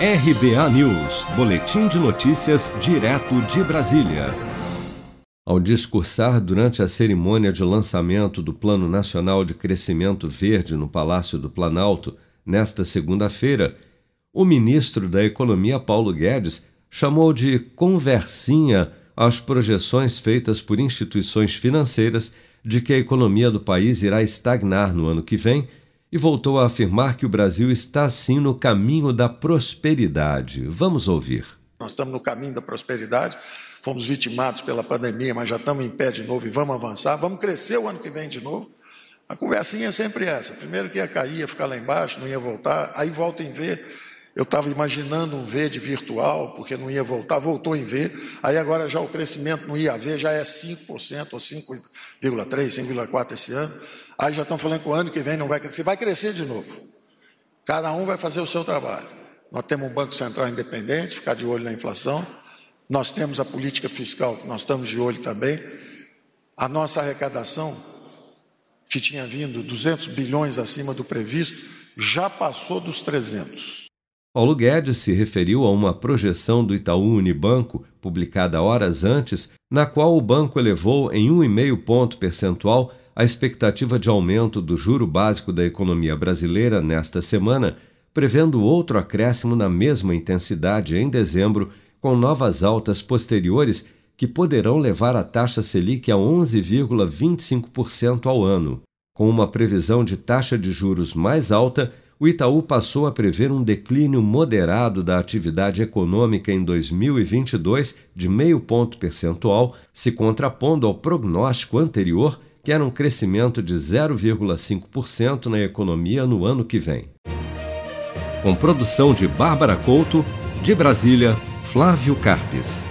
RBA News, Boletim de Notícias, direto de Brasília. Ao discursar durante a cerimônia de lançamento do Plano Nacional de Crescimento Verde no Palácio do Planalto, nesta segunda-feira, o ministro da Economia, Paulo Guedes, chamou de conversinha as projeções feitas por instituições financeiras de que a economia do país irá estagnar no ano que vem e voltou a afirmar que o Brasil está sim no caminho da prosperidade. Vamos ouvir. Nós estamos no caminho da prosperidade, fomos vitimados pela pandemia, mas já estamos em pé de novo e vamos avançar, vamos crescer o ano que vem de novo. A conversinha é sempre essa: primeiro que ia cair, ia ficar lá embaixo, não ia voltar, aí volta em ver. Eu estava imaginando um V de virtual, porque não ia voltar, voltou em V. Aí agora já o crescimento não ia haver, já é 5% ou 5,3%, 5,4% esse ano. Aí já estão falando que o ano que vem não vai crescer. Vai crescer de novo. Cada um vai fazer o seu trabalho. Nós temos um Banco Central independente, ficar de olho na inflação. Nós temos a política fiscal, que nós estamos de olho também. A nossa arrecadação, que tinha vindo 200 bilhões acima do previsto, já passou dos 300. Paulo Guedes se referiu a uma projeção do Itaú Unibanco, publicada horas antes, na qual o banco elevou em 1,5 ponto percentual a expectativa de aumento do juro básico da economia brasileira nesta semana, prevendo outro acréscimo na mesma intensidade em dezembro, com novas altas posteriores que poderão levar a taxa Selic a 11,25% ao ano. Com uma previsão de taxa de juros mais alta, o Itaú passou a prever um declínio moderado da atividade econômica em 2022 de meio ponto percentual, se contrapondo ao prognóstico anterior que era um crescimento de 0,5% na economia no ano que vem. Com produção de Bárbara Couto, de Brasília, Flávio Carpes.